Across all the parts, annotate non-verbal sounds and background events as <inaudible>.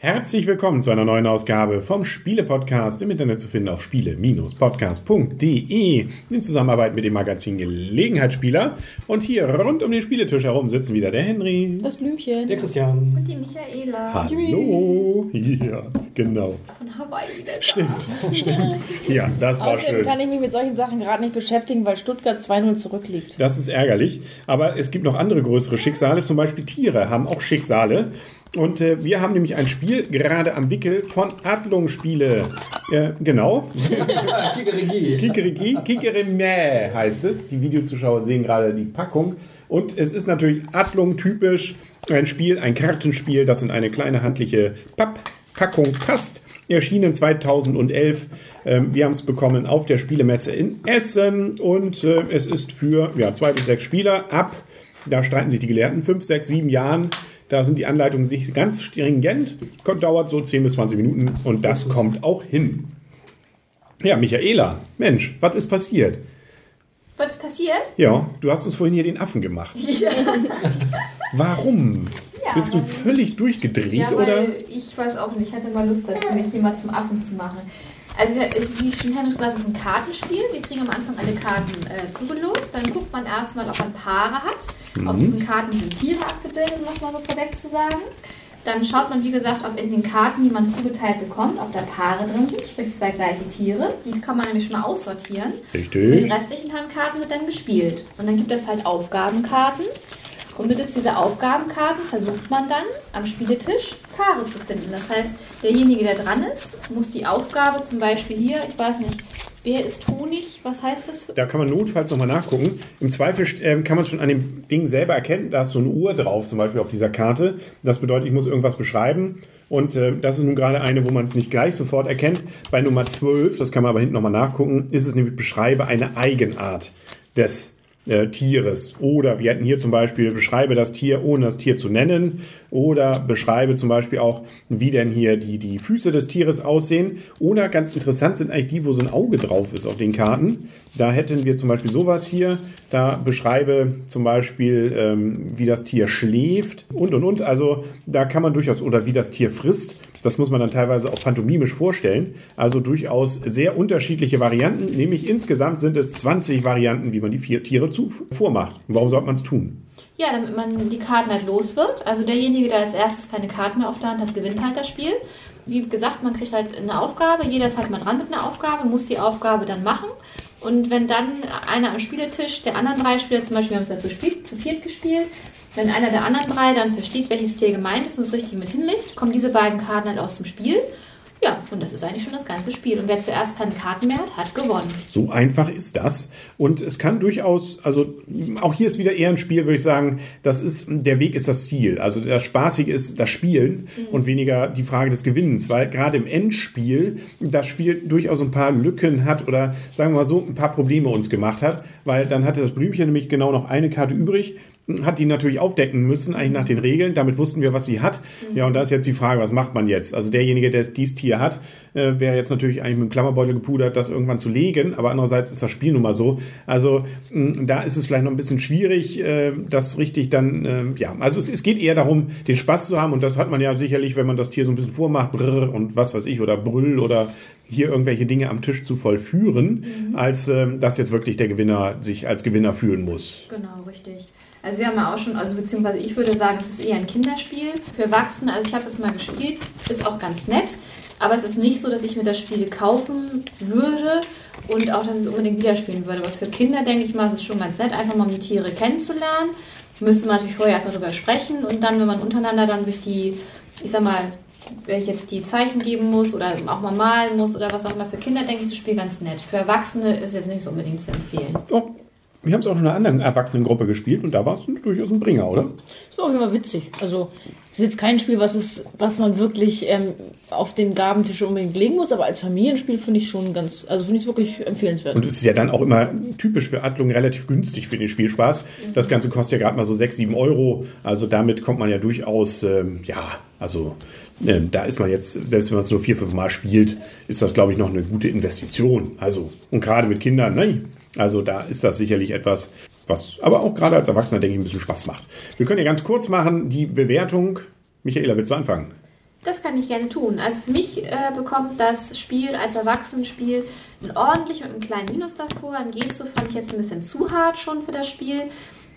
Herzlich willkommen zu einer neuen Ausgabe vom Spiele-Podcast im Internet zu finden auf spiele-podcast.de in Zusammenarbeit mit dem Magazin Gelegenheitsspieler. Und hier rund um den Spieletisch herum sitzen wieder der Henry, Das Blümchen. Der Christian. Und die Michaela. Hallo. Ja, genau. Von Hawaii wieder da. Stimmt, <laughs> stimmt. Ja, das war Außerdem schön. kann ich mich mit solchen Sachen gerade nicht beschäftigen, weil Stuttgart 2-0 zurückliegt. Das ist ärgerlich. Aber es gibt noch andere größere Schicksale. Zum Beispiel Tiere haben auch Schicksale. Und äh, wir haben nämlich ein Spiel gerade am Wickel von Adlung Spiele. Äh, genau. <laughs> Kikeriki. Kikeriki, Kikeremäh heißt es. Die Videozuschauer sehen gerade die Packung. Und es ist natürlich Adlung typisch ein Spiel, ein Kartenspiel, das in eine kleine handliche Papppackung passt. Erschienen 2011. Ähm, wir haben es bekommen auf der Spielemesse in Essen und äh, es ist für ja, zwei bis sechs Spieler ab. Da streiten sich die Gelehrten fünf, sechs, sieben Jahren. Da sind die Anleitungen sich ganz stringent. Dauert so 10 bis 20 Minuten und das kommt auch hin. Ja, Michaela, Mensch, was ist passiert? Was ist passiert? Ja, du hast uns vorhin hier den Affen gemacht. <laughs> Ja, Warum? Ja, Bist du völlig durchgedreht ja oder? ich weiß auch nicht, ich hatte mal Lust dazu, mich jemand zum Affen zu machen. Also wir- wie schon Henrik schon sagt, es ist ein Kartenspiel. Wir kriegen am Anfang alle Karten äh, zugelost. Dann guckt man erstmal, ob man Paare hat. Auf Mhm. diesen Karten sind Tiere abgebildet, um das mal so vorweg zu sagen. Dann schaut man, wie gesagt, ob in den Karten, die man zugeteilt bekommt, ob da Paare drin sind, sprich zwei gleiche Tiere. Die kann man nämlich schon mal aussortieren. Mit den Richtig. restlichen Handkarten wird dann gespielt. Und dann gibt es halt Aufgabenkarten. Und mittels dieser Aufgabenkarten versucht man dann am Spieletisch Paare zu finden. Das heißt, derjenige, der dran ist, muss die Aufgabe zum Beispiel hier, ich weiß nicht, wer ist Honig? Was heißt das? Für Da kann man notfalls nochmal nachgucken. Im Zweifel ähm, kann man schon an dem Ding selber erkennen, da ist so eine Uhr drauf, zum Beispiel auf dieser Karte. Das bedeutet, ich muss irgendwas beschreiben. Und äh, das ist nun gerade eine, wo man es nicht gleich sofort erkennt. Bei Nummer 12, das kann man aber hinten nochmal nachgucken, ist es nämlich beschreibe eine Eigenart des äh, Tieres. Oder wir hätten hier zum Beispiel, beschreibe das Tier, ohne das Tier zu nennen. Oder beschreibe zum Beispiel auch, wie denn hier die, die Füße des Tieres aussehen. Oder ganz interessant sind eigentlich die, wo so ein Auge drauf ist auf den Karten. Da hätten wir zum Beispiel sowas hier. Da beschreibe zum Beispiel, ähm, wie das Tier schläft und und und. Also da kann man durchaus, oder wie das Tier frisst. Das muss man dann teilweise auch pantomimisch vorstellen. Also durchaus sehr unterschiedliche Varianten. Nämlich insgesamt sind es 20 Varianten, wie man die vier Tiere zu vormacht. Warum sollte man es tun? Ja, damit man die Karten halt los wird. Also derjenige, der als erstes keine Karten mehr auf der Hand hat, gewinnt halt das Spiel. Wie gesagt, man kriegt halt eine Aufgabe. Jeder ist halt mal dran mit einer Aufgabe, muss die Aufgabe dann machen. Und wenn dann einer am Spieletisch der anderen drei Spieler, zum Beispiel, wir haben es ja zu, spiel, zu viert gespielt, wenn einer der anderen drei dann versteht, welches Tier gemeint ist und es richtig mit hinlegt, kommen diese beiden Karten halt aus dem Spiel. Ja, und das ist eigentlich schon das ganze Spiel. Und wer zuerst keine Karten mehr hat, hat gewonnen. So einfach ist das. Und es kann durchaus, also auch hier ist wieder eher ein Spiel, würde ich sagen, das ist, der Weg ist das Ziel. Also das Spaßige ist das Spielen und weniger die Frage des Gewinnens, weil gerade im Endspiel das Spiel durchaus ein paar Lücken hat oder sagen wir mal so, ein paar Probleme uns gemacht hat, weil dann hatte das Blümchen nämlich genau noch eine Karte übrig hat die natürlich aufdecken müssen, eigentlich nach den Regeln. Damit wussten wir, was sie hat. Ja, und da ist jetzt die Frage, was macht man jetzt? Also derjenige, der dieses Tier hat, äh, wäre jetzt natürlich eigentlich mit dem Klammerbeutel gepudert, das irgendwann zu legen. Aber andererseits ist das Spiel nun mal so. Also mh, da ist es vielleicht noch ein bisschen schwierig, äh, das richtig dann, äh, ja, also es, es geht eher darum, den Spaß zu haben. Und das hat man ja sicherlich, wenn man das Tier so ein bisschen vormacht, brrr und was weiß ich, oder brüll oder hier irgendwelche Dinge am Tisch zu vollführen, als äh, dass jetzt wirklich der Gewinner sich als Gewinner fühlen muss. Genau, richtig. Also wir haben ja auch schon, also beziehungsweise ich würde sagen, es ist eher ein Kinderspiel für Erwachsene. Also ich habe das mal gespielt, ist auch ganz nett. Aber es ist nicht so, dass ich mir das Spiel kaufen würde und auch, dass ich es unbedingt wieder spielen würde. Aber für Kinder, denke ich mal, ist es schon ganz nett, einfach mal um die Tiere kennenzulernen. Müsste man natürlich vorher erstmal drüber sprechen und dann, wenn man untereinander dann sich die, ich sag mal, wenn ich jetzt die Zeichen geben muss oder auch mal malen muss oder was auch immer. Für Kinder denke ich das Spiel ganz nett. Für Erwachsene ist es jetzt nicht so unbedingt zu empfehlen. Oh, Wir haben es auch in einer anderen Erwachsenengruppe gespielt und da war es durchaus ein Bringer, oder? ist auch immer witzig. Also, es ist jetzt kein Spiel, was, es, was man wirklich ähm, auf den Gabentisch unbedingt legen muss, aber als Familienspiel finde ich schon ganz, also finde ich es wirklich empfehlenswert. Und es ist ja dann auch immer typisch für Adlung relativ günstig für den Spielspaß. Das Ganze kostet ja gerade mal so 6, 7 Euro. Also damit kommt man ja durchaus, ähm, ja, also ähm, da ist man jetzt, selbst wenn man es nur vier, fünf Mal spielt, ist das, glaube ich, noch eine gute Investition. Also, und gerade mit Kindern, ne? Also da ist das sicherlich etwas, was aber auch gerade als Erwachsener, denke ich, ein bisschen Spaß macht. Wir können ja ganz kurz machen, die Bewertung. Michaela, willst du anfangen? Das kann ich gerne tun. Also für mich äh, bekommt das Spiel als Erwachsenenspiel ein ordentlich mit einem kleinen Minus davor. Ein Gezo fand ich jetzt ein bisschen zu hart schon für das Spiel.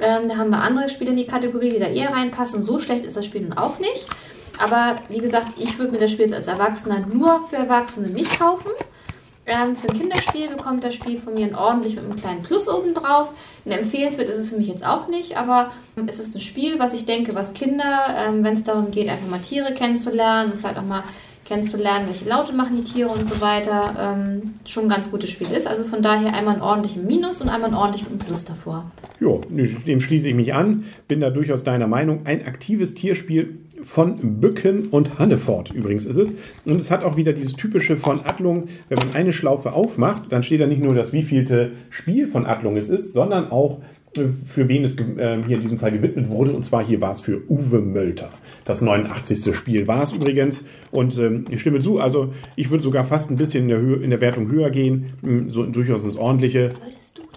Ähm, da haben wir andere Spiele in die Kategorie, die da eher reinpassen. So schlecht ist das Spiel nun auch nicht. Aber wie gesagt, ich würde mir das Spiel jetzt als Erwachsener nur für Erwachsene nicht kaufen. Ähm, für ein Kinderspiel bekommt das Spiel von mir ein ordentlich mit einem kleinen Plus oben drauf. Ein empfehlenswert ist es für mich jetzt auch nicht, aber es ist ein Spiel, was ich denke, was Kinder, ähm, wenn es darum geht, einfach mal Tiere kennenzulernen und vielleicht auch mal kennenzulernen, welche Laute machen die Tiere und so weiter, ähm, schon ein ganz gutes Spiel ist. Also von daher einmal ein ordentlichen Minus und einmal ein ordentlichen Plus davor. Jo, dem schließe ich mich an. Bin da durchaus deiner Meinung. Ein aktives Tierspiel von Bücken und Hannefort übrigens ist es. Und es hat auch wieder dieses typische von Adlung, wenn man eine Schlaufe aufmacht, dann steht da nicht nur das wievielte Spiel von Adlung es ist, sondern auch für wen es äh, hier in diesem Fall gewidmet wurde. Und zwar hier war es für Uwe Mölter. Das 89. Spiel war es übrigens. Und ähm, ich stimme zu, also ich würde sogar fast ein bisschen in der, Höhe, in der Wertung höher gehen, so durchaus ins Ordentliche.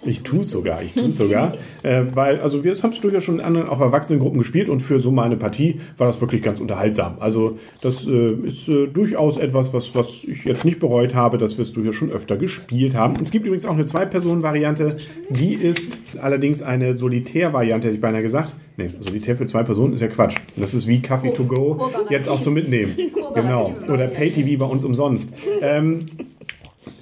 Ich tue es sogar, ich tue es sogar. <laughs> äh, weil, also wir haben es durchaus schon in anderen, auch Erwachsenengruppen gespielt und für so mal eine Partie war das wirklich ganz unterhaltsam. Also das äh, ist äh, durchaus etwas, was, was ich jetzt nicht bereut habe, dass wir es durchaus schon öfter gespielt haben. Es gibt übrigens auch eine Zwei-Personen-Variante, die ist allerdings eine Solitär-Variante, hätte ich beinahe gesagt. Nee, Solitär für zwei Personen ist ja Quatsch. Das ist wie Kaffee to go, jetzt auch zum Mitnehmen. <laughs> Genau. Oder Pay-TV bei uns umsonst. Ähm,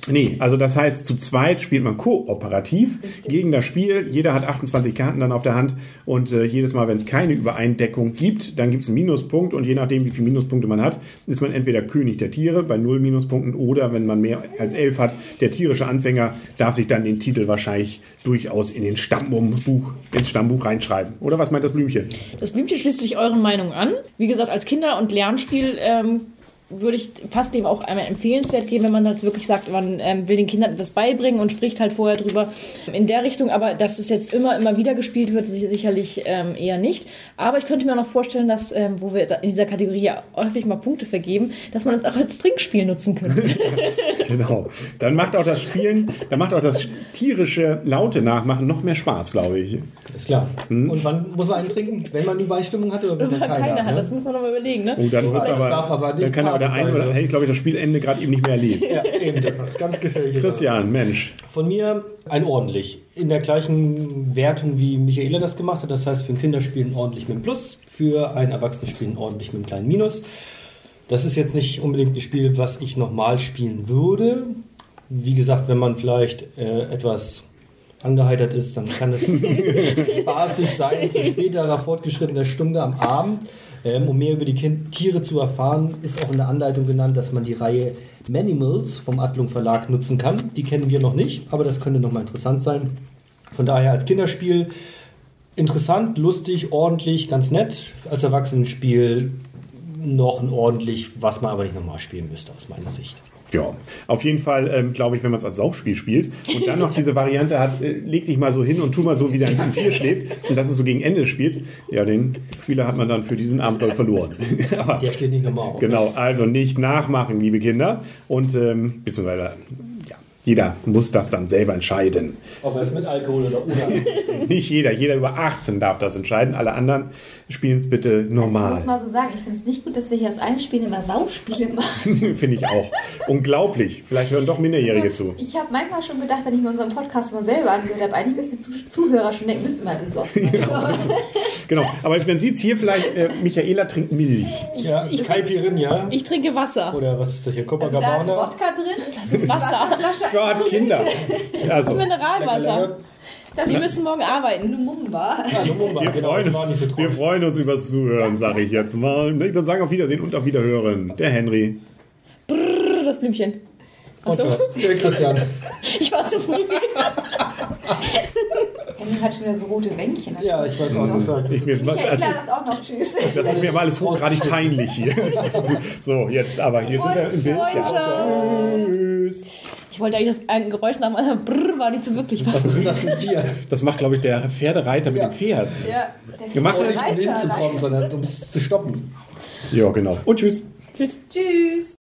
Nee, also das heißt, zu zweit spielt man kooperativ gegen das Spiel. Jeder hat 28 Karten dann auf der Hand und äh, jedes Mal, wenn es keine Übereindeckung gibt, dann gibt es einen Minuspunkt und je nachdem, wie viele Minuspunkte man hat, ist man entweder König der Tiere bei null Minuspunkten oder wenn man mehr als elf hat, der tierische Anfänger darf sich dann den Titel wahrscheinlich durchaus in den Stammbuch, ins Stammbuch reinschreiben. Oder was meint das Blümchen? Das Blümchen schließt sich euren Meinungen an. Wie gesagt, als Kinder- und Lernspiel ähm, würde ich fast dem auch einmal empfehlenswert geben, wenn man halt wirklich sagt, man ähm, will den Kindern etwas beibringen und spricht halt vorher drüber in der Richtung. Aber dass es jetzt immer, immer wieder gespielt wird, sicherlich ähm, eher nicht. Aber ich könnte mir noch vorstellen, dass, ähm, wo wir in dieser Kategorie ja häufig mal Punkte vergeben, dass man es auch als Trinkspiel nutzen könnte. <laughs> genau. Dann macht auch das Spielen, dann macht auch das tierische Laute nachmachen noch mehr Spaß, glaube ich. Ist klar. Hm? Und wann muss man einen trinken? Wenn man Übereinstimmung hat oder wenn man keine, keine hat? Ne? Das muss man noch mal überlegen, ne? Oh, dann wird's aber, aber dann kann aber der eine oder hätte, glaube ich, das Spielende gerade eben nicht mehr erlebt. Ja, eben, das ist ganz gefährlich. Christian, Mensch. Von mir ein ordentlich. In der gleichen Wertung, wie Michaela das gemacht hat. Das heißt, für ein Kinderspiel ein ordentlich mit einem Plus, für ein Erwachsenes ein ordentlich mit einem kleinen Minus. Das ist jetzt nicht unbedingt ein Spiel, was ich nochmal spielen würde. Wie gesagt, wenn man vielleicht äh, etwas angeheitert ist, dann kann es <laughs> spaßig sein zu späterer fortgeschrittener Stunde am Abend. Ähm, um mehr über die kind Tiere zu erfahren, ist auch in der Anleitung genannt, dass man die Reihe Manimals vom Adlung Verlag nutzen kann. Die kennen wir noch nicht, aber das könnte nochmal interessant sein. Von daher als Kinderspiel interessant, lustig, ordentlich, ganz nett. Als Erwachsenenspiel noch ein ordentlich, was man aber nicht nochmal spielen müsste, aus meiner Sicht. Ja, auf jeden Fall ähm, glaube ich, wenn man es als Saufspiel spielt und dann noch diese Variante hat, äh, leg dich mal so hin und tu mal so, wie dein Tier <laughs> schläft und das ist so gegen Ende des Spiels, ja, den Spieler hat man dann für diesen Abenteuer verloren. <laughs> Aber, Der steht nicht nochmal auf. Genau, also nicht nachmachen, liebe Kinder und ähm, beziehungsweise jeder muss das dann selber entscheiden. Ob er es mit Alkohol oder ohne. nicht jeder. Jeder über 18 darf das entscheiden. Alle anderen spielen es bitte normal. Also ich muss mal so sagen, ich finde es nicht gut, dass wir hier aus einem Spiel immer Saufspiele <laughs> machen. finde ich auch. Unglaublich. Vielleicht hören doch Minderjährige also, zu. Ich habe manchmal schon gedacht, wenn ich mir unseren Podcast mal selber angehört habe, eigentlich müssen die Zuhörer schon denken, sind mal besoffen. Ja. genau. Aber man sieht es hier vielleicht, äh, Michaela trinkt Milch. Ja, ich, Kaipirin, ja. Ich trinke Wasser. Oder was ist das hier? Copacabana? Also da ist Wodka drin. Das ist Wasser. <laughs> Gott, Kinder. <laughs> Das ist Mineralwasser. Das die müssen morgen arbeiten. Lumumba. Ja, Lumumba. Wir, genau, freuen uns, nicht so wir freuen uns übers Zuhören, sage ich jetzt mal. Dann sagen auf Wiedersehen und auf Wiederhören. Der Henry. Brrr, das Blümchen. Achso. Der Christian. <laughs> Ich war zu früh. Henning hat schon wieder so rote Bänkchen. Ja, ich weiß auch, das sagt. Ich, mir, Michaela also, sagt auch noch Tschüss. das ist mir aber alles hochgradig peinlich hier. <laughs> So, jetzt aber, hier sind wir im Bild. Ja. Ich wollte eigentlich das ein Geräusch nach meiner Brrr war nicht so wirklich was. Was ist denn das für ein Tier? Das macht, glaube ich, der Pferdereiter mit Ja. dem Pferd. Ja, der Wir machen Nicht um hinzukommen, sondern um es zu stoppen. Ja, genau. Und tschüss. Tschüss. Tschüss.